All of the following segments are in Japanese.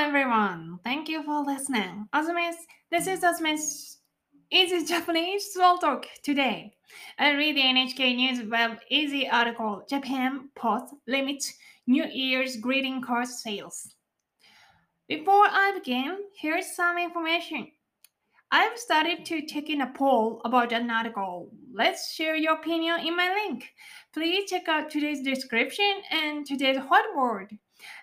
everyone. Thank you for listening. Azumis, this is Azumis. Easy Japanese Small Talk today. I read the NHK News Web Easy article Japan Post limits New Year's greeting card sales. Before I begin, here's some information. I've started to take in a poll about an article. Let's share your opinion in my link. Please check out today's description and today's whiteboard.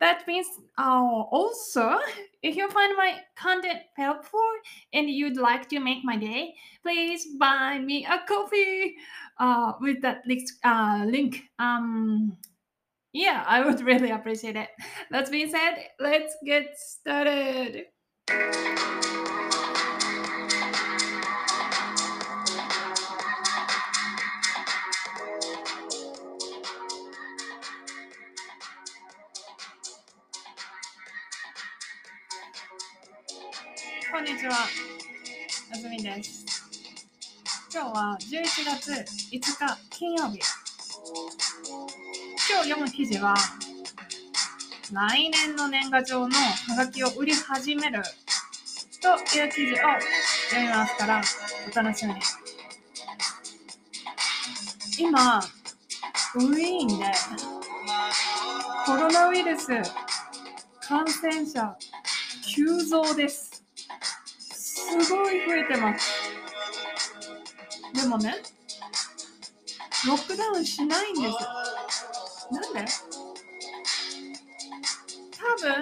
That means uh, also, if you find my content helpful and you'd like to make my day, please buy me a coffee uh, with that link. Uh, link. Um, yeah, I would really appreciate it. That being said, let's get started. は。あずみです。今日は11月5日金曜日。今日読む記事は、来年の年賀状のハガキを売り始めるという記事を読みますから、お楽しみに。今、ウィーンでコロナウイルス感染者急増です。すごい増えてます。でもね、ロックダウンしないんです。なんで？多分、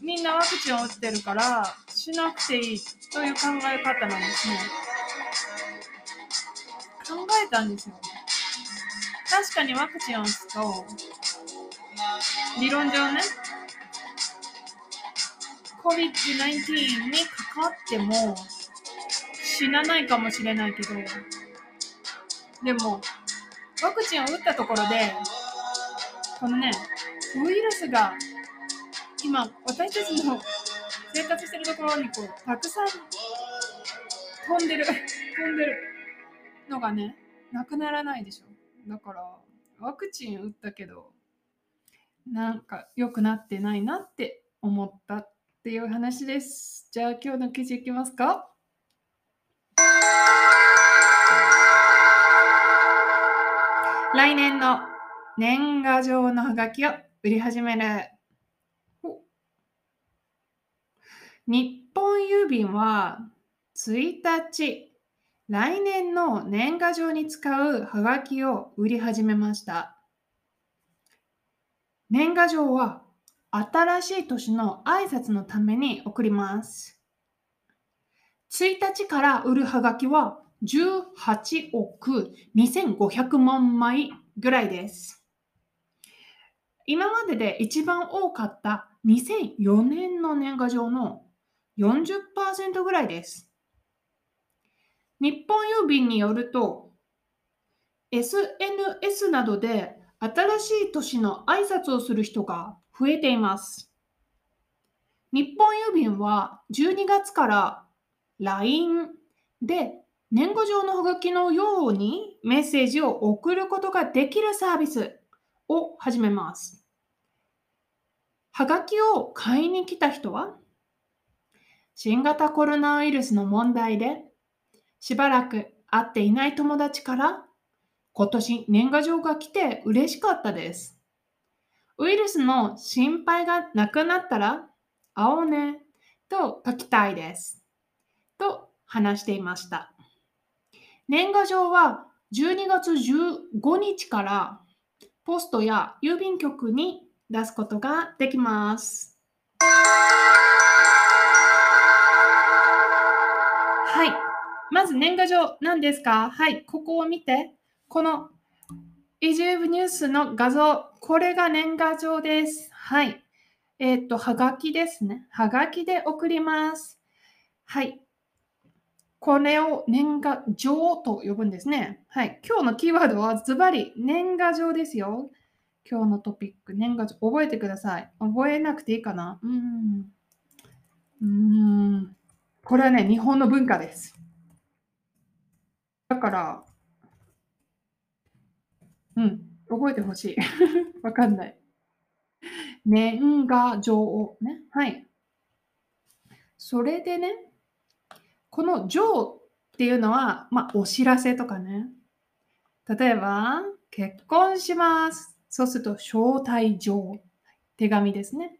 みんなワクチンを打ってるから、しなくていいという考え方なんですね。考えたんですよ。確かにワクチンを打つと、理論上ね、COVID-19 にかかっても死なないかもしれないけど、でも、ワクチンを打ったところで、このね、ウイルスが今、私たちの生活してるところにこう、たくさん飛んでる、飛んでるのがね、なくならないでしょ。だから、ワクチン打ったけど、なんか良くなってないなって思ったっていう話です。じゃあ今日の記事いきますか来年の年賀状のハガキを売り始める。ほ日本郵便は1日、来年の年賀状に使うハガキを売り始めました。年賀状は新しい年の挨拶のために送ります。1日から売るハガキは18億2500万枚ぐらいです。今までで一番多かった2004年の年賀状の40%ぐらいです。日本郵便によると SNS などで新しい年の挨拶をする人が増えています。日本郵便は12月から LINE で年賀状のハガキのようにメッセージを送ることができるサービスを始めます。ハガキを買いに来た人は新型コロナウイルスの問題でしばらく会っていない友達から今年年賀状が来て嬉しかったです。ウイルスの心配がなくなったら会おうねと書きたいです。と話していました。年賀状は12月15日からポストや郵便局に出すことができます。はい。まず年賀状何ですか？はい。ここを見て。この EJF ニュースの画像。これが年賀状です。はい。えっ、と、はがきですね。はがきで送ります。はい。これを年賀状と呼ぶんですね。はい。今日のキーワードはズバリ年賀状ですよ。今日のトピック、年賀状。覚えてください。覚えなくていいかなうん。うん。これはね、日本の文化です。だから、うん、覚えてほしい。わかんない。年賀状ね。はい。それでね、この状っていうのは、まあ、お知らせとかね。例えば、結婚します。そうすると、招待状。手紙ですね。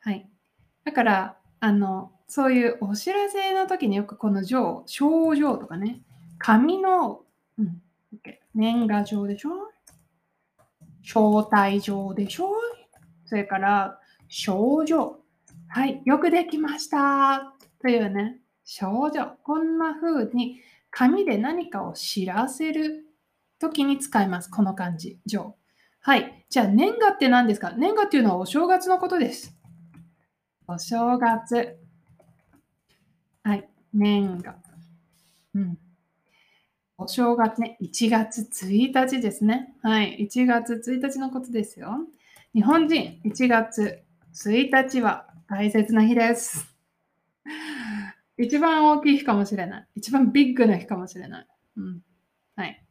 はい。だから、あの、そういうお知らせの時によくこの状、症状とかね、紙の、うん、年賀状でしょ？招待状でしょ？それから、症状。はい、よくできました。というね、症状。こんな風に紙で何かを知らせる時に使います。この漢字、状。はい。じゃあ、年賀って何ですか？年賀っていうのはお正月のことです。お正月。はい。年賀。うん。お正月ね。1月1日ですね。はい。1月1日のことですよ。日本人、1月1日は大切な日です。一番大きい日かもしれない。一番ビッグな日かもしれない。うん。はい。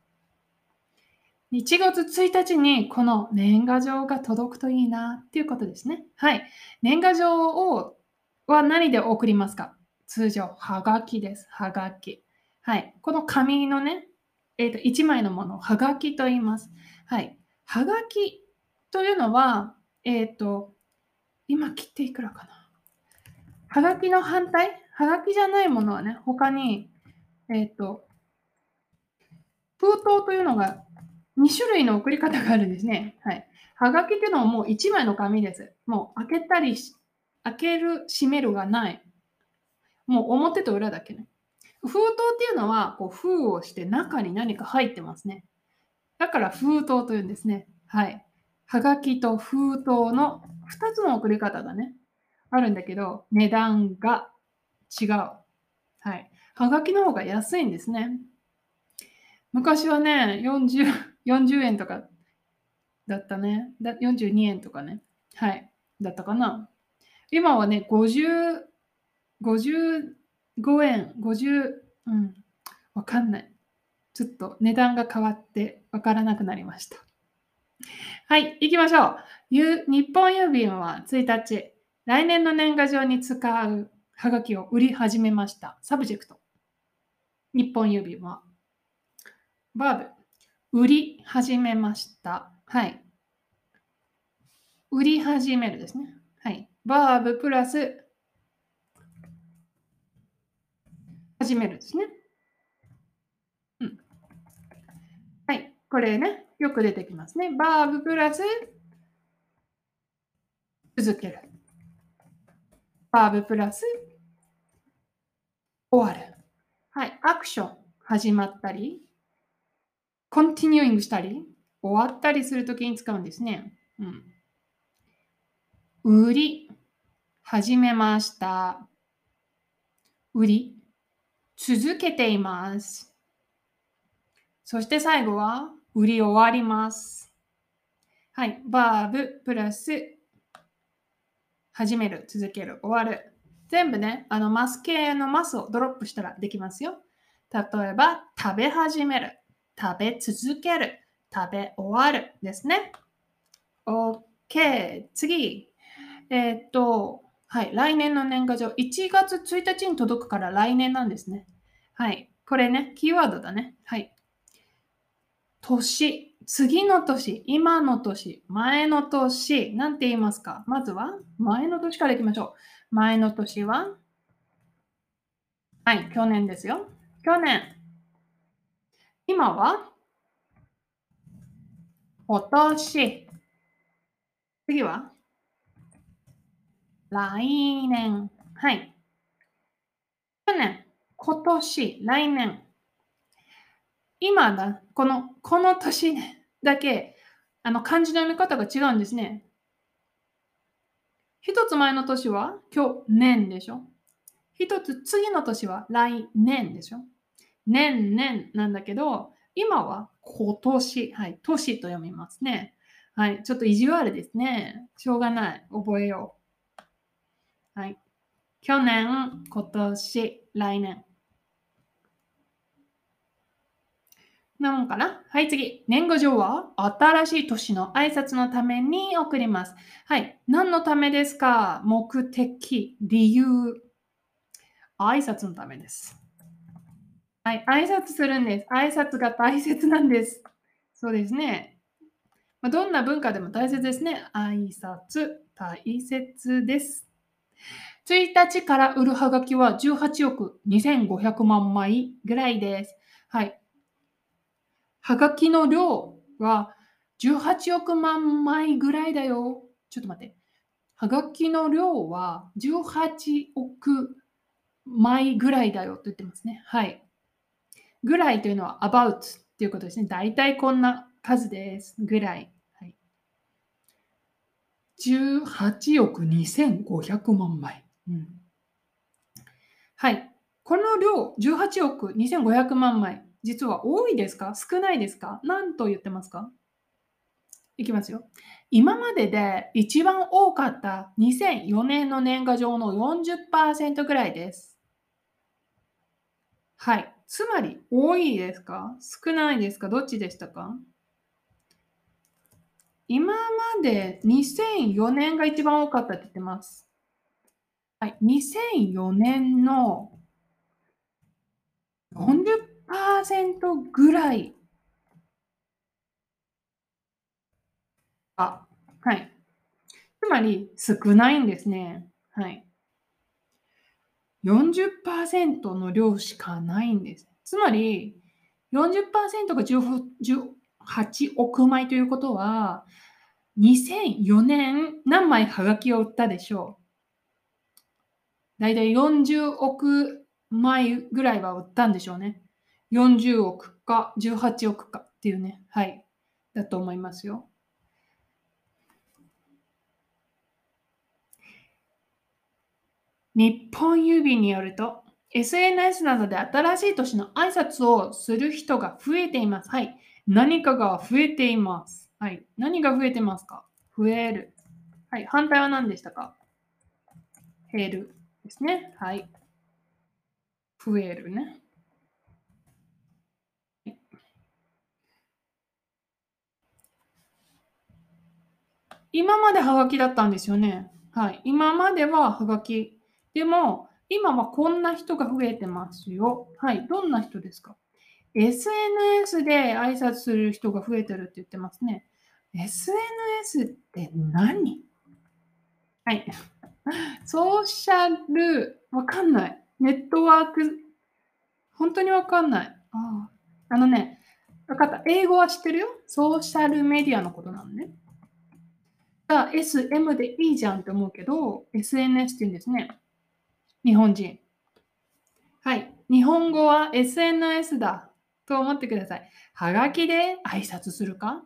1月1日にこの年賀状が届くといいなっていうことですね。はい。年賀状をは何で送りますか？通常、はがきです。はがき。はい。この紙のね、えっ、ー、と、1枚のものをはがきと言います。はい。はがきというのは、えっ、ー、と、今切っていくらかな。はがきの反対？はがきじゃないものはね、他に、えっ、ー、と、封筒というのが2種類の送り方があるんですね。はい。はがきっていうのはもう1枚の紙です。もう開けたり、開ける、閉めるがない。もう表と裏だけね。封筒っていうのは、こう封をして中に何か入ってますね。だから封筒というんですね。はい。はがきと封筒の2つの送り方がね、あるんだけど、値段が違う。はい。はがきの方が安いんですね。昔はね、40、40円とかだったね。だ42円とかね。はい。だったかな。今はね、50、5円、50、うん、わかんない。ちょっと値段が変わってわからなくなりました。はい、行きましょう。日本郵便は1日、来年の年賀状に使うはがきを売り始めました。 subject。日本郵便は、バーブ、売り始めました。はい。売り始めるですね。はい。 verb plus、始めるですね。うん。はい。これね、よく出てきますね。バーブプラス、続ける。バーブプラス、終わる。はい。アクション、始まったり、コンティニューイングしたり、終わったりするときに使うんですね。うん。売り、始めました。売り、続けています。そして最後は、売り終わります。はい。バーブプラス、始める、続ける、終わる。全部ね、あの、マス系のマスをドロップしたらできますよ。例えば、食べ始める、食べ続ける、食べ終わるですね。OK。次。えー、っと、はい。来年の年賀状。1月1日に届くから来年なんですね。はい。これね、キーワードだね。はい。年。次の年、今の年、前の年、なんて言いますか？まずは、前の年からいきましょう。前の年は、はい、去年ですよ。去年。今は、今年。次は、来年。はい。去年、今年、来年。今だ、この、この年だけ、あの、漢字の読み方が違うんですね。一つ前の年は去年でしょ。一つ次の年は来年でしょ。年々なんだけど、今は今年。はい、年と読みますね。はい、ちょっと意地悪ですね。しょうがない。覚えよう。はい。去年、今年、来年。なのかな？はい、次。年賀状は新しい年の挨拶のために送ります。はい。何のためですか？目的、理由。挨拶のためです。はい。挨拶するんです。挨拶が大切なんです。そうですね。まあ、どんな文化でも大切ですね。挨拶、大切です。1日から売るはがきは18億2500万枚ぐらいです。はい。はがきの量は18億万枚ぐらいだよ。ちょっと待って。はがきの量は18億枚ぐらいだよと言ってますね。はい。ぐらいというのは about っていうことですね。大体こんな数です。ぐらい。はい、18億2500万枚、うん。はい。この量、18億2500万枚。実は多いですか？少ないですか？何と言ってますか？いきますよ。今までで一番多かった2004年の年賀状の40%ぐらいです。はい。つまり、多いですか？少ないですか？どっちでしたか？今まで2004年が一番多かったって言ってます。はい。2004年の40%ぐらいあ、はい。つまり少ないんですね。はい。40%の量しかないんです。つまり40%が8億枚ということは、2004年何枚はがきを売ったでしょう？だいたい40億枚ぐらいは売ったんでしょうね。40億か18億かっていうね、はい、だと思いますよ。日本郵便によると、SNS などで新しい年の挨拶をする人が増えています。はい。何かが増えています。はい。何が増えてますか？増える。はい。反対は何でしたか？減るですね。はい。増えるね。今までハガキだったんですよね。はい。今まではハガキ。でも、今はこんな人が増えてますよ。はい。どんな人ですか？?SNS で挨拶する人が増えてるって言ってますね。SNS って何？はい。ソーシャル、わかんない。ネットワーク、本当にわかんない。ああのね、わかった。英語は知ってるよ。ソーシャルメディアのことなのね。が SM でいいじゃんって思うけど、SNS って言うんですね。日本人。はい。日本語は SNS だと思ってください。はがきで挨拶するか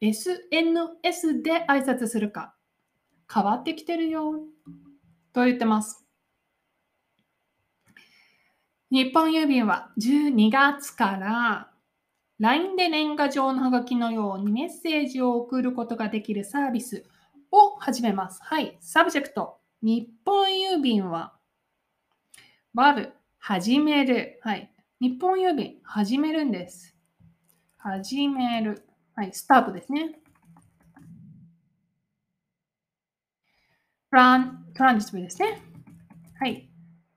?SNS で挨拶するか？変わってきてるよと言ってます。日本郵便は12月から LINE で年賀状のはがきのようにメッセージを送ることができるサービスを始めます。はい。 subject。日本郵便は、バブ、始める。はい。日本郵便、始めるんです。始める。はい。スタートですね。トラン、トランジティブですね。はい。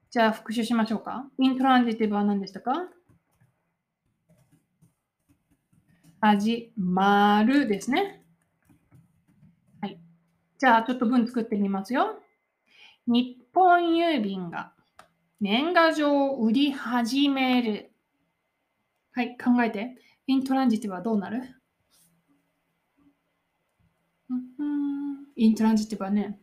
じゃあ復習しましょうか。イントランジティブは何でしたか？始まるですね。はいじゃあ、ちょっと文作ってみますよ。日本郵便が年賀状を売り始める。はい、考えて。イントランジティブはどうなる？イントランジティブはね、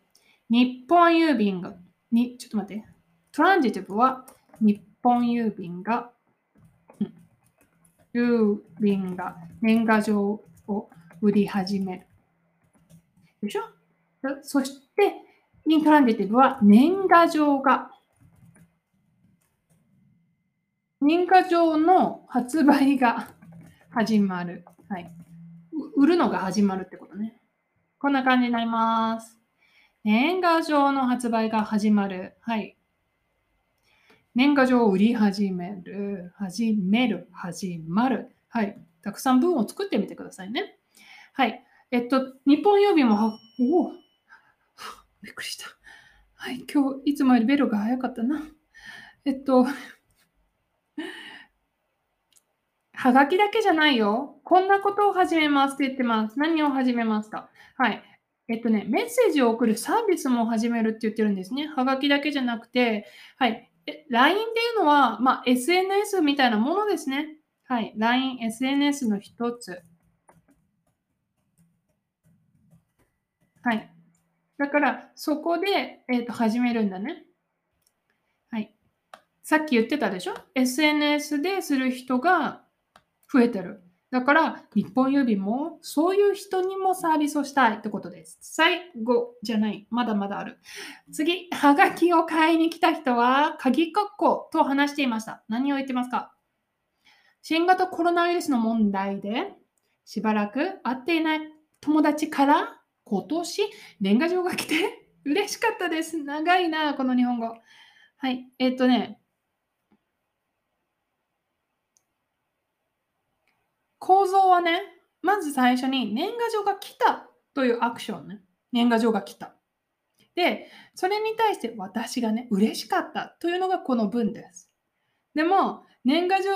日本郵便が、に、ちょっと待って。トランジティブは日本郵便が、郵便が年賀状を売り始める。でしょ？そして、イントランジティブは年賀状が、年賀状の発売が 始まる。はい。売るのが始まるってことね。こんな感じになります。年賀状の発売が始まる。はい。年賀状を売り始める。始める。始まる。はい。たくさん文を作ってみてくださいね。はい。えっと、日本郵便も、おお、びっくりした。はい、今日いつもよりベルが早かったな。えっと、はがきだけじゃないよ。こんなことを始めますって言ってます。何を始めますか？はい。えっとね、メッセージを送るサービスも始めるって言ってるんですね。はがきだけじゃなくて、はい。LINE っていうのは、まあ、SNS みたいなものですね。はい。LINE、SNS の一つ。はい。だから、そこで、えー、と始めるんだね。はい。さっき言ってたでしょ ?SNS でする人が増えてる。だから、日本郵便もそういう人にもサービスをしたいってことです。最後じゃない。まだまだある。次、はがきを買いに来た人は、鍵括弧と話していました。何を言ってますか？新型コロナウイルスの問題で、しばらく会っていない友達から今年年賀状が来て嬉しかったです。長いな、この日本語。はい。えっ、とね、構造はね、まず最初に年賀状が来たというアクションね。年賀状が来た。で、それに対して私がね、嬉しかったというのがこの文です。でも、年賀状、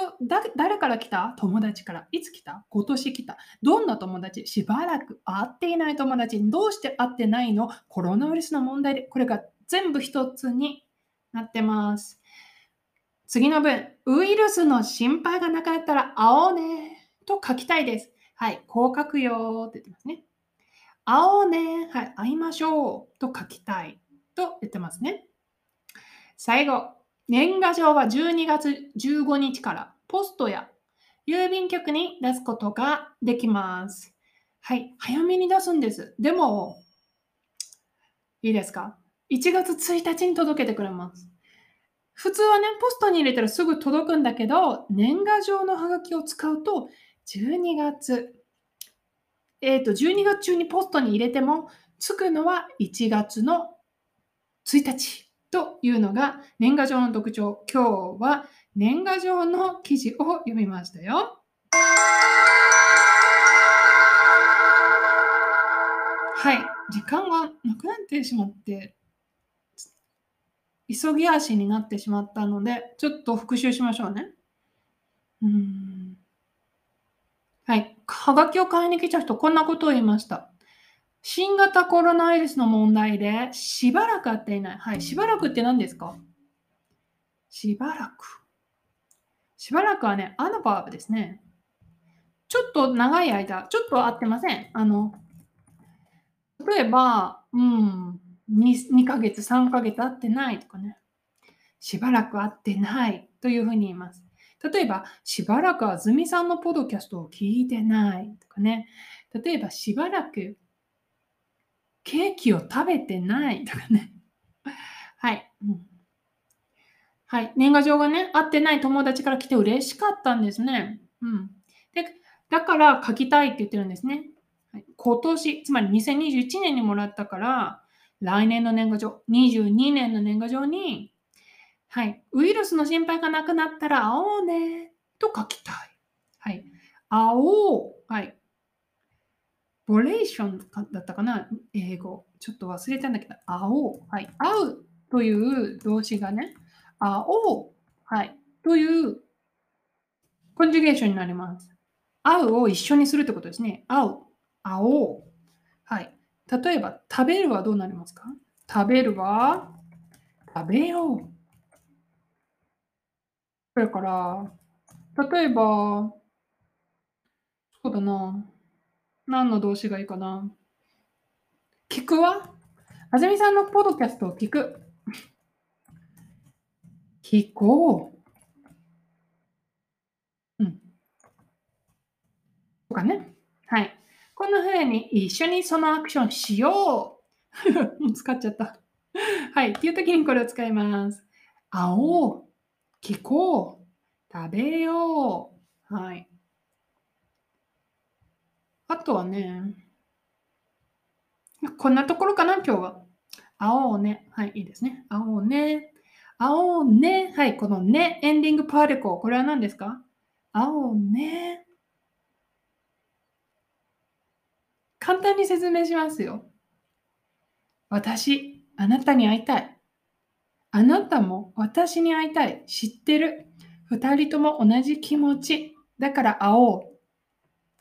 誰から来た？友達から。いつ来た？今年来た。どんな友達？しばらく会っていない友達。どうして会ってないの？コロナウイルスの問題で、これが全部一つになってます。次の文。ウイルスの心配がなかったら会おうね。と書きたいです。はい、こう書くよって言ってますね。会おうね。はい、会いましょうと書きたいと言ってますね。最後、年賀状は12月15日からポストや郵便局に出すことができます。はい、早めに出すんです。でも、いいですか ?1 月1日に届けてくれます。普通はね、ポストに入れたらすぐ届くんだけど、年賀状のハガキを使うと12月、えっ、ー、と、12月中にポストに入れても、つくのは1月の1日というのが年賀状の特徴。今日は年賀状の記事を読みましたよ。はい、時間がなくなってしまって、急ぎ足になってしまったので、ちょっと復習しましょうね。うんはい。はがきを買いに来た人、こんなことを言いました。新型コロナウイルスの問題でしばらく会っていない。はい。しばらくって何ですか？しばらく。しばらくはね、あのバーブですね。ちょっと長い間、ちょっと会ってません。あの、例えば、うん、2, 2ヶ月、3ヶ月会ってないとかね。しばらく会ってないというふうに言います。例えば、しばらくあずみさんのポドキャストを聞いてないとかね。例えば、しばらくケーキを食べてないとかね。はい。うんはい。年賀状がね、会ってない友達から来て嬉しかったんですね。うん。で、だから書きたいって言ってるんですね。はい、今年、つまり2021年にもらったから、来年の年賀状、22年の年賀状にはい。ウイルスの心配がなくなったら会おうねと書きたい。はい。会おう。はい。ボレーションだったかな？英語。ちょっと忘れたんだけど、会おう。はい。会うという動詞がね、会おう。はい。というコンジュゲーションになります。会うを一緒にするってことですね。会う。会おう。はい。例えば、食べるはどうなりますか？食べるは食べよう。それから、例えば、そうだな。何の動詞がいいかな。聞くはあずみさんのポッドキャストを聞く。聞こう。うん。とかね。はい。こんな風に一緒にそのアクションしよう。もう使っちゃった。はい。っていう時にこれを使います。会おう。聞こう。食べよう。はい。あとはね、こんなところかな、今日は。会おうね。はい、いいですね。会おうね。会おうね。はい、このね、エンディングパーティコ。これは何ですか？会おうね。簡単に説明しますよ。私、あなたに会いたい。あなたも私に会いたい。知ってる。二人とも同じ気持ち。だから会おう。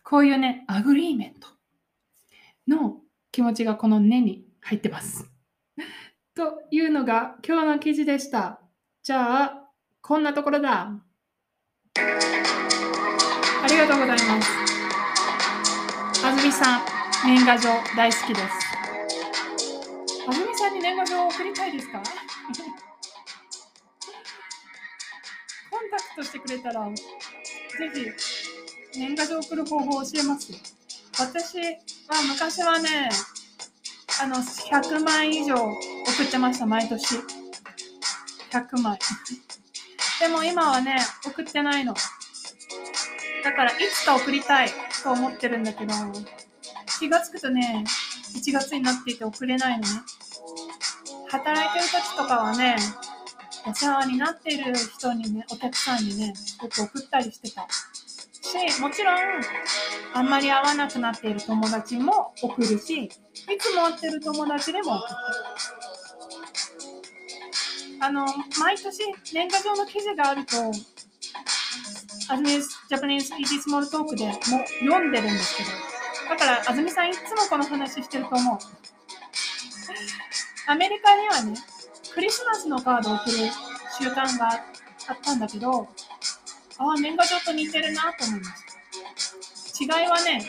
こういうね、 agreement の気持ちがこの根に入ってます。というのが今日の記事でした。じゃあ、こんなところだ。ありがとうございます。あずみさん、年賀状大好きです。あずみさんに年賀状を送りたいですか？タクトしてくれたら、ぜひ年賀状送る方法を教えますよ。私は昔はね、あの、100枚以上送ってました、毎年。100枚。でも今はね、送ってないの。だから、いつか送りたいと思ってるんだけど、気がつくとね、1月になっていて送れないのね。働いてる時とかはね、お世話になっている人にね、お客さんにね、よく送ったりしてた。し、もちろん、あんまり会わなくなっている友達も送るし、いつも会ってる友達でも送ってる。あの、毎年年賀状の記事があると、アズミス、ジャパニーズ・イージー・スモールトークでも読んでるんですけど、だから、安住さんいつもこの話してると思う。アメリカにはね、クリスマスのカードを送る習慣があったんだけど、ああ、年賀状と似てるなと思いました。違いはね、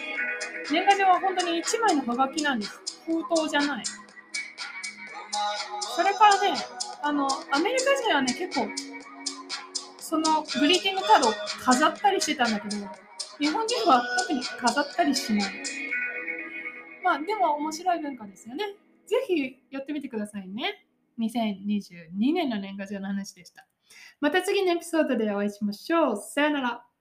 年賀状は本当に1枚のハガキなんです。封筒じゃない。それからね、あの、アメリカ人はね、結構、そのグリーティングカードを飾ったりしてたんだけど、日本人は特に飾ったりしない。まあ、でも面白い文化ですよね。ぜひやってみてくださいね。2022年の年賀状の話でした。また次のエピソードでお会いしましょう。さよなら。